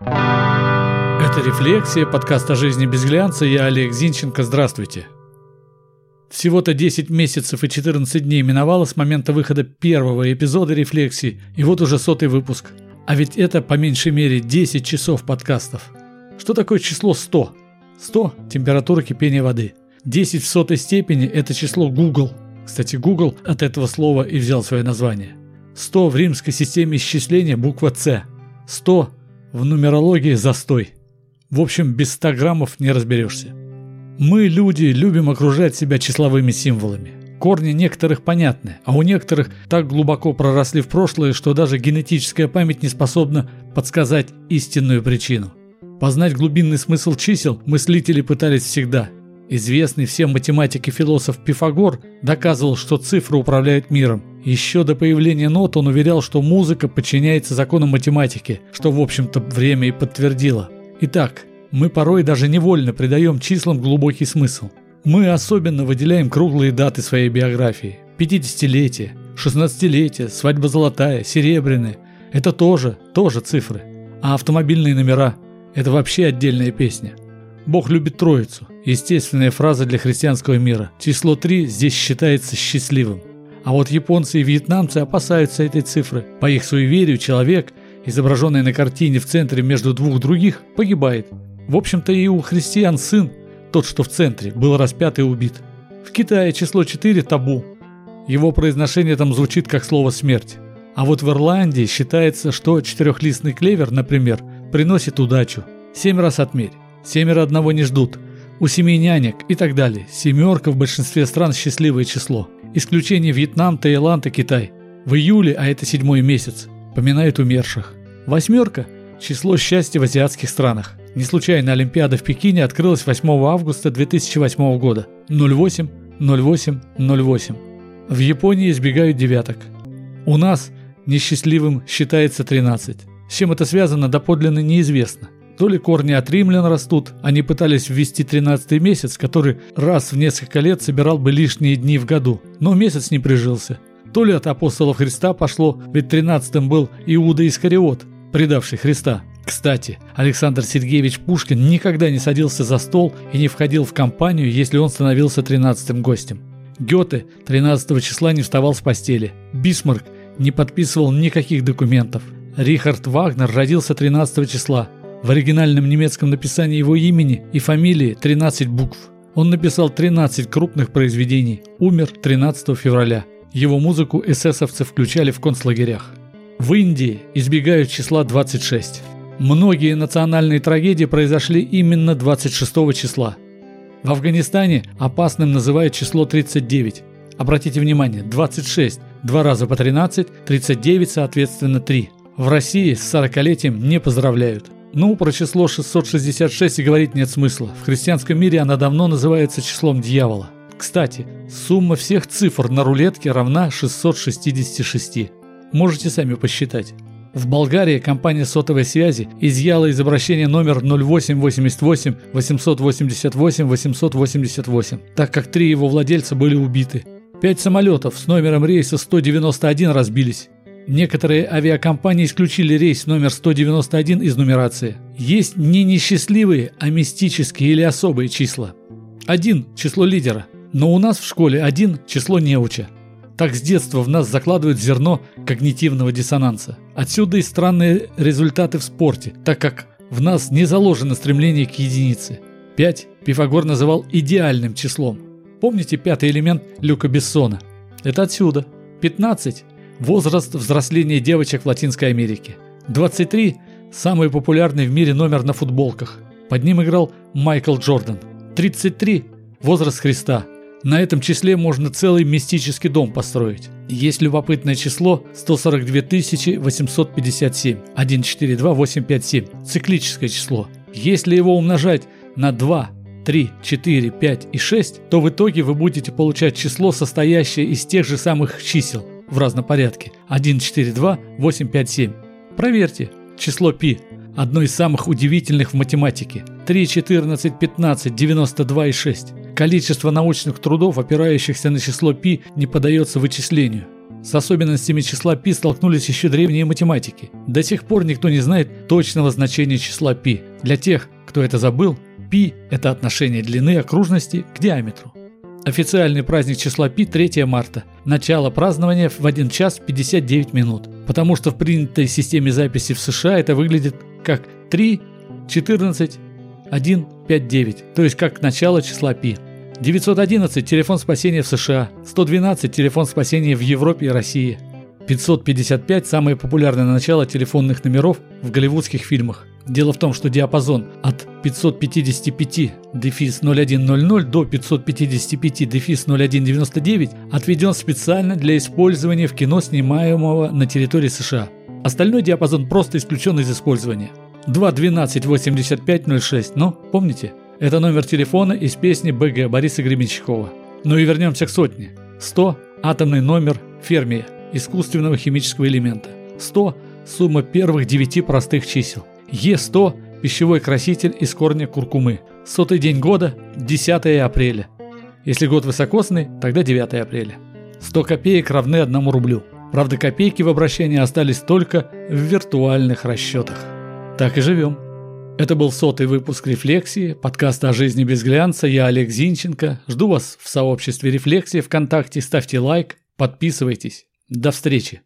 Это «Рефлексия», подкаст о жизни без глянца. Я Олег Зинченко. Здравствуйте. Всего-то 10 месяцев и 14 дней миновало с момента выхода первого эпизода «Рефлексии», и вот уже сотый выпуск. А ведь это по меньшей мере 10 часов подкастов. Что такое число 100? 100 – температура кипения воды. 10 в сотой степени – это число Google. Кстати, Google от этого слова и взял свое название. 100 в римской системе исчисления – буква «С». 100 в нумерологии – застой. В общем, без 100 граммов не разберешься. Мы, люди, любим окружать себя числовыми символами. Корни некоторых понятны, а у некоторых так глубоко проросли в прошлое, что даже генетическая память не способна подсказать истинную причину. Познать глубинный смысл чисел мыслители пытались всегда. Известный всем математик и философ Пифагор доказывал, что цифры управляют миром. Еще до появления нот он уверял, что музыка подчиняется законам математики, что в общем-то время и подтвердило. Итак, мы порой даже невольно придаем числам глубокий смысл. Мы особенно выделяем круглые даты своей биографии. 50-летие, 16-летие, свадьба золотая, серебряная. Это тоже, тоже цифры. А автомобильные номера – это вообще отдельная песня. Бог любит троицу. Естественная фраза для христианского мира. Число 3 здесь считается счастливым. А вот японцы и вьетнамцы опасаются этой цифры. По их суеверию человек, изображенный на картине в центре между двух других, погибает – в общем-то и у христиан сын, тот, что в центре, был распят и убит. В Китае число 4 табу. Его произношение там звучит как слово «смерть». А вот в Ирландии считается, что четырехлистный клевер, например, приносит удачу. Семь раз отмерь. Семеро одного не ждут. У семи нянек и так далее. Семерка в большинстве стран счастливое число. Исключение Вьетнам, Таиланд и Китай. В июле, а это седьмой месяц, поминают умерших. Восьмерка – число счастья в азиатских странах. Не случайно Олимпиада в Пекине открылась 8 августа 2008 года. 08, 08, 08. В Японии избегают девяток. У нас несчастливым считается 13. С чем это связано, доподлинно неизвестно. То ли корни от римлян растут, они пытались ввести 13 месяц, который раз в несколько лет собирал бы лишние дни в году, но месяц не прижился. То ли от апостолов Христа пошло, ведь 13-м был Иуда Искариот, предавший Христа. Кстати, Александр Сергеевич Пушкин никогда не садился за стол и не входил в компанию, если он становился тринадцатым гостем. Гёте 13 числа не вставал с постели. Бисмарк не подписывал никаких документов. Рихард Вагнер родился 13 числа. В оригинальном немецком написании его имени и фамилии 13 букв. Он написал 13 крупных произведений. Умер 13 февраля. Его музыку эсэсовцы включали в концлагерях. В Индии избегают числа 26. Многие национальные трагедии произошли именно 26 числа. В Афганистане опасным называют число 39. Обратите внимание, 26, два раза по 13, 39 соответственно 3. В России с 40-летием не поздравляют. Ну, про число 666 и говорить нет смысла. В христианском мире она давно называется числом дьявола. Кстати, сумма всех цифр на рулетке равна 666. Можете сами посчитать. В Болгарии компания сотовой связи изъяла из обращения номер 0888 888 888, так как три его владельца были убиты. Пять самолетов с номером рейса 191 разбились. Некоторые авиакомпании исключили рейс номер 191 из нумерации. Есть не несчастливые, а мистические или особые числа. Один – число лидера, но у нас в школе один – число неуча. Так с детства в нас закладывают зерно когнитивного диссонанса. Отсюда и странные результаты в спорте, так как в нас не заложено стремление к единице. 5 Пифагор называл идеальным числом. Помните пятый элемент Люка Бессона? Это отсюда. 15 – возраст взросления девочек в Латинской Америке. 23 – самый популярный в мире номер на футболках. Под ним играл Майкл Джордан. 33 – возраст Христа – на этом числе можно целый мистический дом построить. Есть любопытное число 142 857, 142857, циклическое число. Если его умножать на 2, 3, 4, 5 и 6, то в итоге вы будете получать число, состоящее из тех же самых чисел в разном порядке. 1, 4, 2, 8, 5, 7. Проверьте. Число π – одно из самых удивительных в математике. 3, 14, 15, 92 и 6. Количество научных трудов, опирающихся на число π, не поддается вычислению. С особенностями числа π столкнулись еще древние математики. До сих пор никто не знает точного значения числа π. Для тех, кто это забыл, π – это отношение длины окружности к диаметру. Официальный праздник числа π 3 марта. Начало празднования в 1 час 59 минут. Потому что в принятой системе записи в США это выглядит как 3, 14, 1, 5, 9. То есть как начало числа π. 911 – телефон спасения в США. 112 – телефон спасения в Европе и России. 555 – самое популярное начало телефонных номеров в голливудских фильмах. Дело в том, что диапазон от 555 дефис 0100 до 555 дефис 0199 отведен специально для использования в кино, снимаемого на территории США. Остальной диапазон просто исключен из использования. 2128506, но помните? Это номер телефона из песни БГ Бориса Гребенщикова. Ну и вернемся к сотне. 100 – атомный номер фермия, искусственного химического элемента. 100 – сумма первых девяти простых чисел. Е100 – пищевой краситель из корня куркумы. Сотый день года – 10 апреля. Если год высокосный, тогда 9 апреля. 100 копеек равны 1 рублю. Правда, копейки в обращении остались только в виртуальных расчетах. Так и живем. Это был сотый выпуск «Рефлексии», подкаста о жизни без глянца. Я Олег Зинченко. Жду вас в сообществе «Рефлексии» ВКонтакте. Ставьте лайк, подписывайтесь. До встречи.